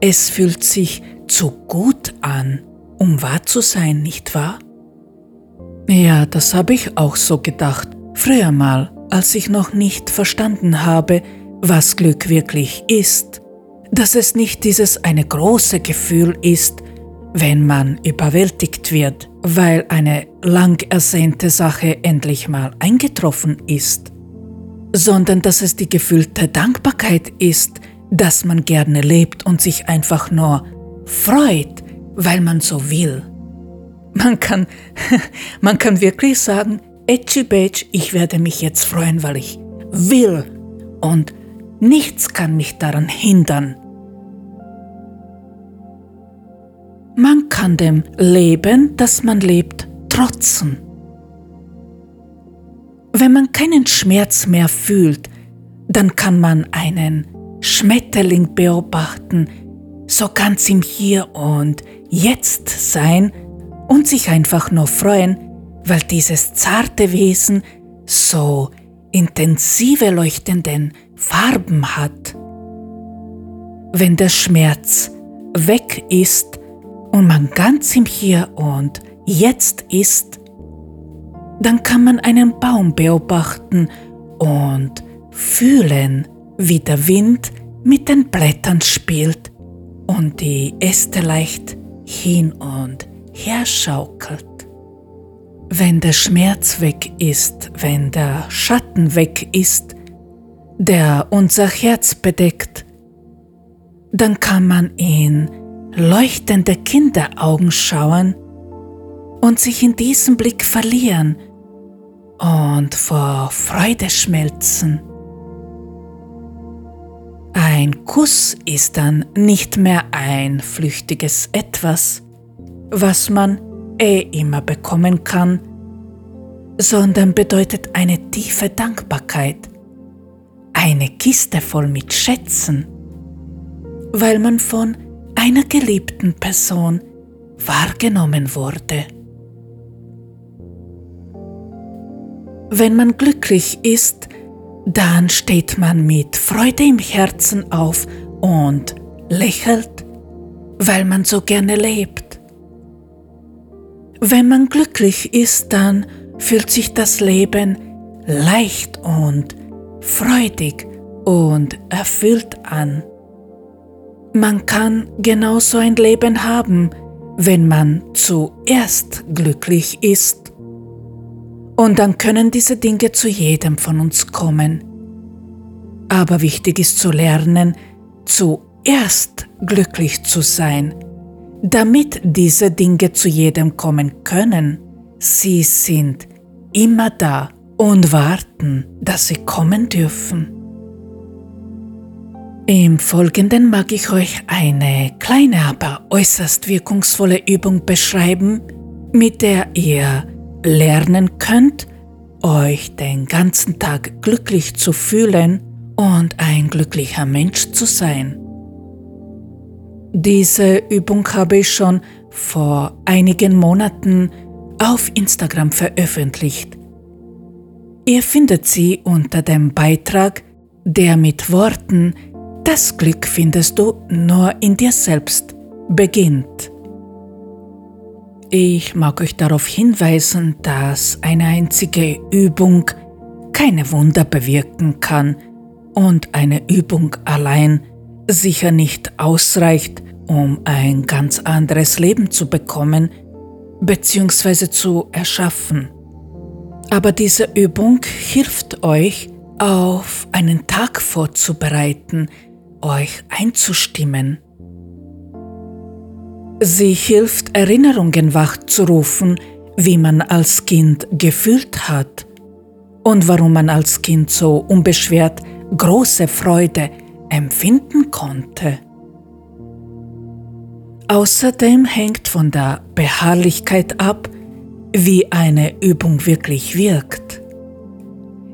Es fühlt sich zu gut an, um wahr zu sein, nicht wahr? Ja, das habe ich auch so gedacht, früher mal, als ich noch nicht verstanden habe, was Glück wirklich ist, dass es nicht dieses eine große Gefühl ist, wenn man überwältigt wird, weil eine lang ersehnte Sache endlich mal eingetroffen ist, sondern dass es die gefühlte Dankbarkeit ist, dass man gerne lebt und sich einfach nur freut, weil man so will. Man kann, man kann wirklich sagen, Etchi Betsch, ich werde mich jetzt freuen, weil ich will und nichts kann mich daran hindern, Man kann dem Leben, das man lebt, trotzen. Wenn man keinen Schmerz mehr fühlt, dann kann man einen Schmetterling beobachten, so ganz im Hier und Jetzt sein und sich einfach nur freuen, weil dieses zarte Wesen so intensive leuchtenden Farben hat. Wenn der Schmerz weg ist, und man ganz im Hier und Jetzt ist, dann kann man einen Baum beobachten und fühlen, wie der Wind mit den Blättern spielt und die Äste leicht hin und her schaukelt. Wenn der Schmerz weg ist, wenn der Schatten weg ist, der unser Herz bedeckt, dann kann man in leuchtende Kinderaugen schauen und sich in diesem Blick verlieren und vor Freude schmelzen. Ein Kuss ist dann nicht mehr ein flüchtiges Etwas, was man eh immer bekommen kann, sondern bedeutet eine tiefe Dankbarkeit, eine Kiste voll mit Schätzen, weil man von einer geliebten Person wahrgenommen wurde. Wenn man glücklich ist, dann steht man mit Freude im Herzen auf und lächelt, weil man so gerne lebt. Wenn man glücklich ist, dann fühlt sich das Leben leicht und freudig und erfüllt an. Man kann genauso ein Leben haben, wenn man zuerst glücklich ist. Und dann können diese Dinge zu jedem von uns kommen. Aber wichtig ist zu lernen, zuerst glücklich zu sein, damit diese Dinge zu jedem kommen können. Sie sind immer da und warten, dass sie kommen dürfen. Im Folgenden mag ich euch eine kleine, aber äußerst wirkungsvolle Übung beschreiben, mit der ihr lernen könnt, euch den ganzen Tag glücklich zu fühlen und ein glücklicher Mensch zu sein. Diese Übung habe ich schon vor einigen Monaten auf Instagram veröffentlicht. Ihr findet sie unter dem Beitrag, der mit Worten Das Glück findest du nur in dir selbst beginnt. Ich mag euch darauf hinweisen, dass eine einzige Übung keine Wunder bewirken kann und eine Übung allein sicher nicht ausreicht, um ein ganz anderes Leben zu bekommen bzw. zu erschaffen. Aber diese Übung hilft euch, auf einen Tag vorzubereiten, euch einzustimmen Sie hilft, Erinnerungen wachzurufen, wie man als Kind gefühlt hat und warum man als Kind so unbeschwert große Freude empfinden konnte. Außerdem hängt von der Beharrlichkeit ab, wie eine Übung wirklich wirkt.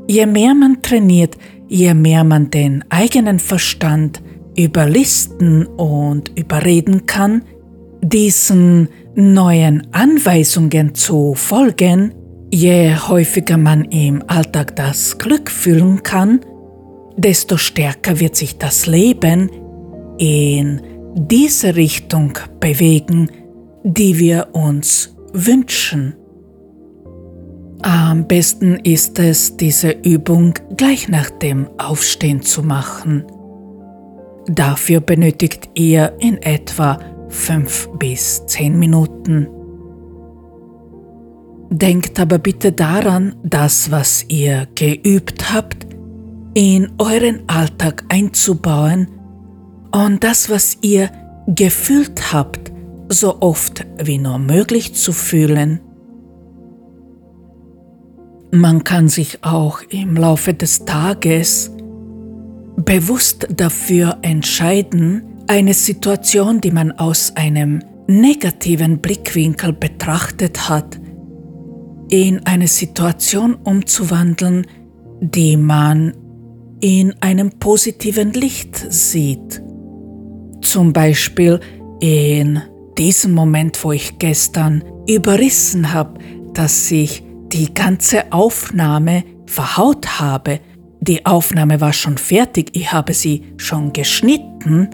Je mehr man trainiert, je mehr man den eigenen Verstand überlisten und überreden kann, diesen neuen Anweisungen zu folgen, je häufiger man im Alltag das Glück fühlen kann, desto stärker wird sich das Leben in diese Richtung bewegen, die wir uns wünschen. Am besten ist es, diese Übung gleich nach dem Aufstehen zu machen. Dafür benötigt ihr in etwa fünf bis zehn Minuten. Denkt aber bitte daran, das, was ihr geübt habt, in euren Alltag einzubauen und das, was ihr gefühlt habt, so oft wie nur möglich zu fühlen. Man kann sich auch im Laufe des Tages bewusst dafür entscheiden, eine Situation, die man aus einem negativen Blickwinkel betrachtet hat, in eine Situation umzuwandeln, die man in einem positiven Licht sieht. Zum Beispiel in diesem Moment, wo ich gestern überrissen habe, dass ich die ganze Aufnahme verhaut habe. Die Aufnahme war schon fertig, ich habe sie schon geschnitten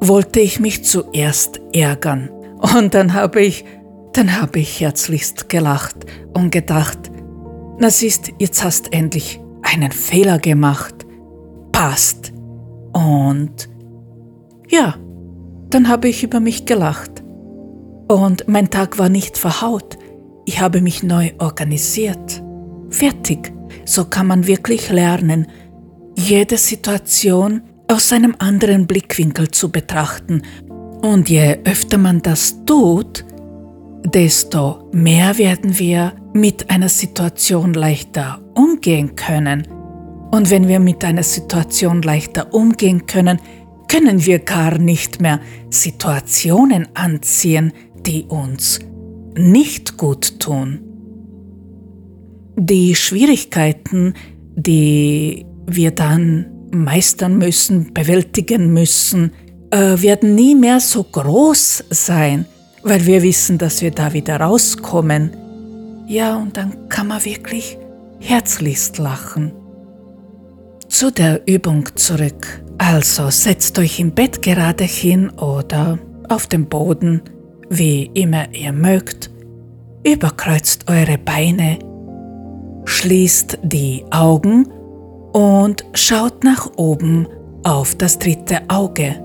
wollte ich mich zuerst ärgern. Und dann habe ich, dann habe ich herzlichst gelacht und gedacht, na siehst, jetzt hast endlich einen Fehler gemacht. Passt. Und ja, dann habe ich über mich gelacht. Und mein Tag war nicht verhaut. Ich habe mich neu organisiert. Fertig. So kann man wirklich lernen, jede Situation aus einem anderen Blickwinkel zu betrachten. Und je öfter man das tut, desto mehr werden wir mit einer Situation leichter umgehen können. Und wenn wir mit einer Situation leichter umgehen können, können wir gar nicht mehr Situationen anziehen, die uns nicht gut tun. Die Schwierigkeiten, die wir dann meistern müssen, bewältigen müssen, äh, werden nie mehr so groß sein, weil wir wissen, dass wir da wieder rauskommen. Ja, und dann kann man wirklich herzlichst lachen. Zu der Übung zurück. Also setzt euch im Bett gerade hin oder auf dem Boden, wie immer ihr mögt, überkreuzt eure Beine, schließt die Augen und schaut nach oben auf das dritte Auge.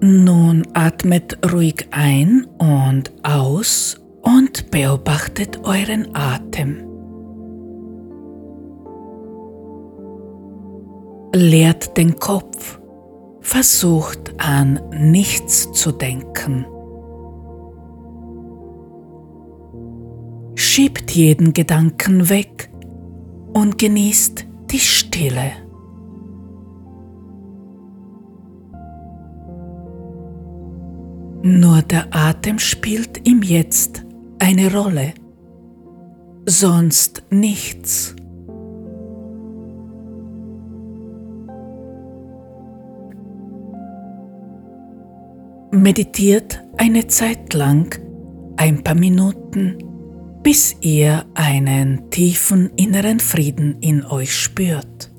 Nun atmet ruhig ein und aus und beobachtet euren Atem. Leert den Kopf, versucht an nichts zu denken. Schiebt jeden Gedanken weg und genießt die Stille. Nur der Atem spielt im Jetzt eine Rolle, sonst nichts. Meditiert eine Zeit lang, ein paar Minuten, bis ihr einen tiefen inneren Frieden in euch spürt.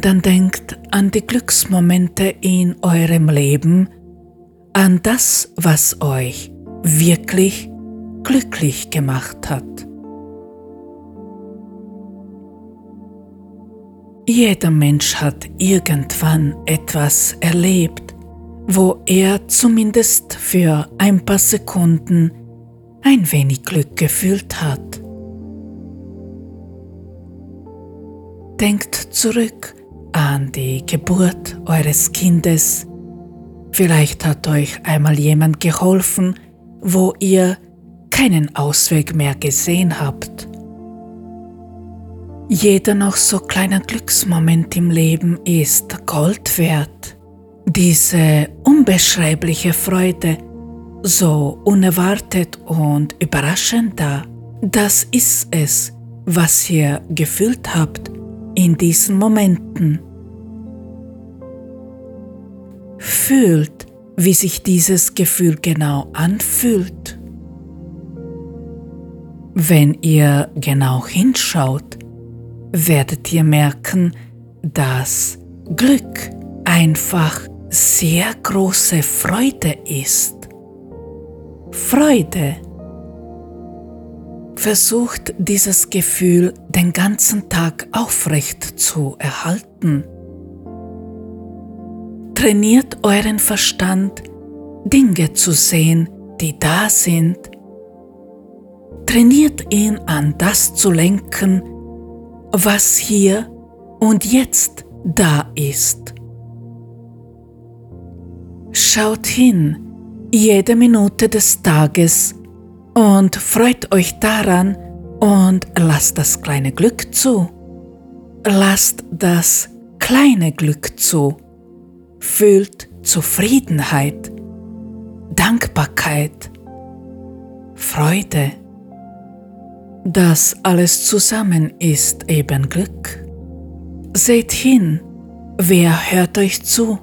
Und dann denkt an die Glücksmomente in eurem Leben, an das, was euch wirklich glücklich gemacht hat. Jeder Mensch hat irgendwann etwas erlebt, wo er zumindest für ein paar Sekunden ein wenig Glück gefühlt hat. Denkt zurück an die Geburt eures Kindes. Vielleicht hat euch einmal jemand geholfen, wo ihr keinen Ausweg mehr gesehen habt. Jeder noch so kleine Glücksmoment im Leben ist Gold wert. Diese unbeschreibliche Freude, so unerwartet und überraschend da, das ist es, was ihr gefühlt habt in diesen Momenten. Fühlt, wie sich dieses Gefühl genau anfühlt. Wenn ihr genau hinschaut, werdet ihr merken, dass Glück einfach sehr große Freude ist. Freude. Versucht dieses Gefühl den ganzen Tag aufrecht zu erhalten. Trainiert euren Verstand, Dinge zu sehen, die da sind. Trainiert ihn an das zu lenken, was hier und jetzt da ist. Schaut hin, jede Minute des Tages und freut euch daran und lasst das kleine Glück zu. Lasst das kleine Glück zu. Fühlt Zufriedenheit, Dankbarkeit, Freude. Das alles zusammen ist eben Glück. Seht hin, wer hört euch zu?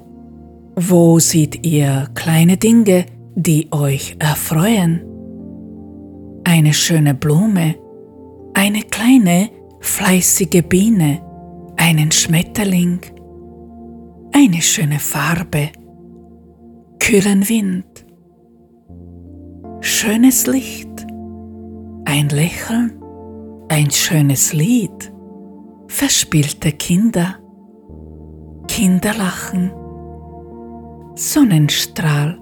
Wo seht ihr kleine Dinge, die euch erfreuen? Eine schöne Blume, eine kleine, fleißige Biene, einen Schmetterling, eine schöne Farbe, kühlen Wind, schönes Licht ein Lächeln, ein schönes Lied, verspielte Kinder, Kinderlachen, Sonnenstrahl,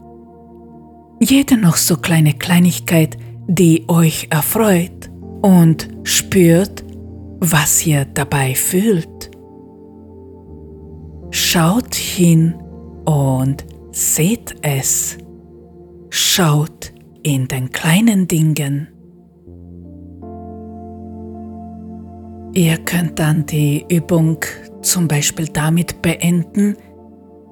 jede noch so kleine Kleinigkeit, die euch erfreut und spürt, was ihr dabei fühlt. Schaut hin und seht es. Schaut in den kleinen Dingen. Ihr könnt dann die Übung zum Beispiel damit beenden,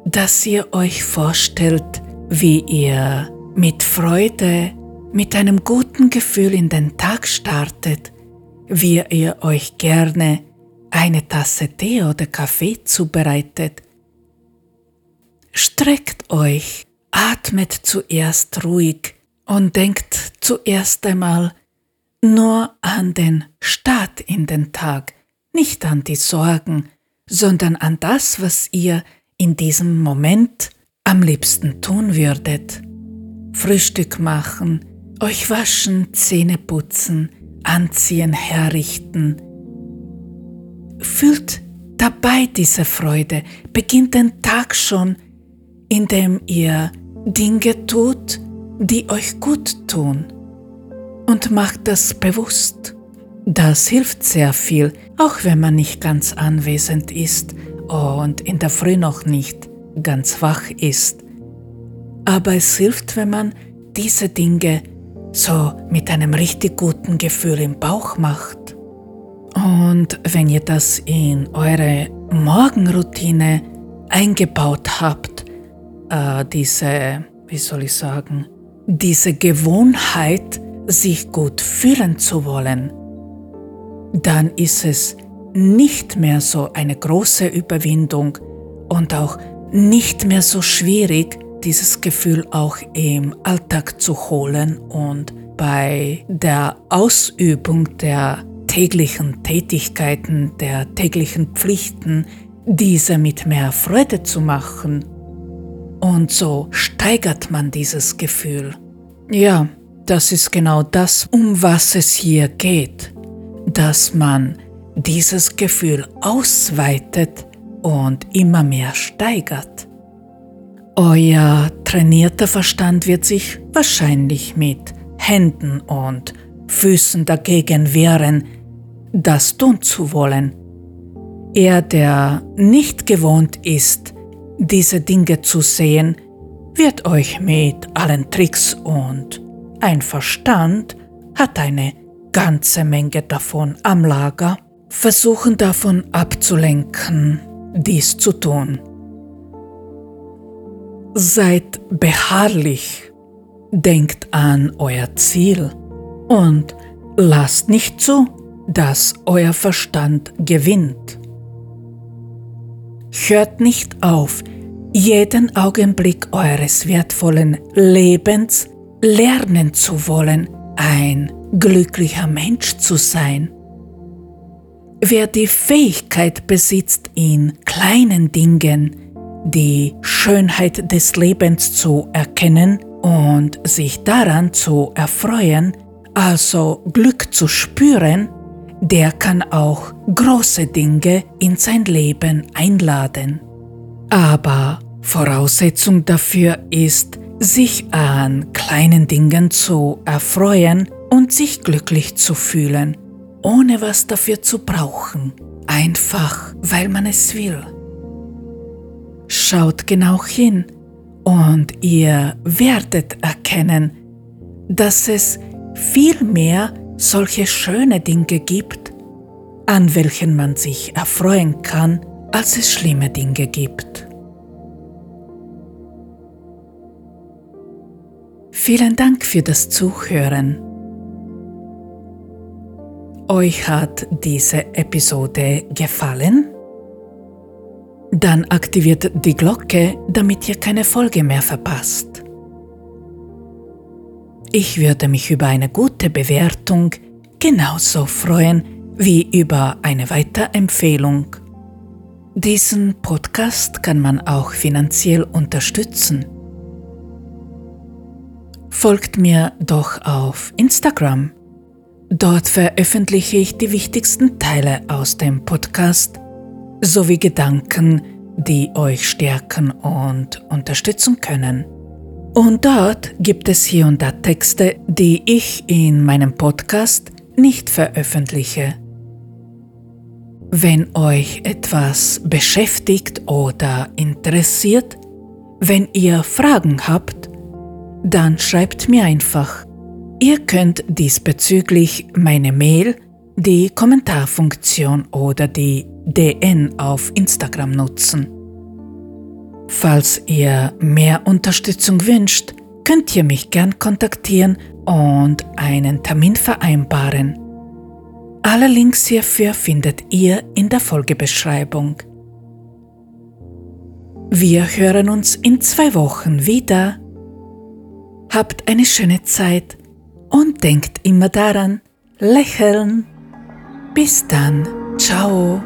dass ihr euch vorstellt, wie ihr mit Freude, mit einem guten Gefühl in den Tag startet, wie ihr euch gerne eine Tasse Tee oder Kaffee zubereitet. Streckt euch, atmet zuerst ruhig und denkt zuerst einmal nur an den Start in den Tag, nicht an die Sorgen, sondern an das, was ihr in diesem Moment am liebsten tun würdet. Frühstück machen, euch waschen, Zähne putzen, anziehen, herrichten. Fühlt dabei diese Freude, beginnt den Tag schon, indem ihr Dinge tut, die euch gut tun. Und macht das bewusst. Das hilft sehr viel, auch wenn man nicht ganz anwesend ist und in der Früh noch nicht ganz wach ist. Aber es hilft, wenn man diese Dinge so mit einem richtig guten Gefühl im Bauch macht. Und wenn ihr das in eure Morgenroutine eingebaut habt, äh, diese, wie soll ich sagen, diese Gewohnheit, sich gut fühlen zu wollen, dann ist es nicht mehr so eine große Überwindung und auch nicht mehr so schwierig, dieses Gefühl auch im Alltag zu holen und bei der Ausübung der täglichen Tätigkeiten, der täglichen Pflichten, diese mit mehr Freude zu machen. Und so steigert man dieses Gefühl. Ja, das ist genau das, um was es hier geht, dass man dieses Gefühl ausweitet und immer mehr steigert. Euer trainierter Verstand wird sich wahrscheinlich mit Händen und Füßen dagegen wehren, das tun zu wollen. Er, der nicht gewohnt ist, diese Dinge zu sehen, wird euch mit allen Tricks und ein Verstand hat eine ganze Menge davon am Lager, versuchen davon abzulenken, dies zu tun. Seid beharrlich, denkt an euer Ziel und lasst nicht zu, dass euer Verstand gewinnt. Hört nicht auf, jeden Augenblick eures wertvollen Lebens lernen zu wollen, ein glücklicher Mensch zu sein. Wer die Fähigkeit besitzt, in kleinen Dingen die Schönheit des Lebens zu erkennen und sich daran zu erfreuen, also Glück zu spüren, der kann auch große Dinge in sein Leben einladen. Aber Voraussetzung dafür ist, sich an kleinen Dingen zu erfreuen und sich glücklich zu fühlen, ohne was dafür zu brauchen, einfach weil man es will. Schaut genau hin und ihr werdet erkennen, dass es viel mehr solche schöne Dinge gibt, an welchen man sich erfreuen kann, als es schlimme Dinge gibt. Vielen Dank für das Zuhören. Euch hat diese Episode gefallen? Dann aktiviert die Glocke, damit ihr keine Folge mehr verpasst. Ich würde mich über eine gute Bewertung genauso freuen wie über eine Weiterempfehlung. Diesen Podcast kann man auch finanziell unterstützen. Folgt mir doch auf Instagram. Dort veröffentliche ich die wichtigsten Teile aus dem Podcast sowie Gedanken, die euch stärken und unterstützen können. Und dort gibt es hier und da Texte, die ich in meinem Podcast nicht veröffentliche. Wenn euch etwas beschäftigt oder interessiert, wenn ihr Fragen habt, dann schreibt mir einfach. Ihr könnt diesbezüglich meine Mail, die Kommentarfunktion oder die DN auf Instagram nutzen. Falls ihr mehr Unterstützung wünscht, könnt ihr mich gern kontaktieren und einen Termin vereinbaren. Alle Links hierfür findet ihr in der Folgebeschreibung. Wir hören uns in zwei Wochen wieder. Habt eine schöne Zeit und denkt immer daran, lächeln. Bis dann, ciao.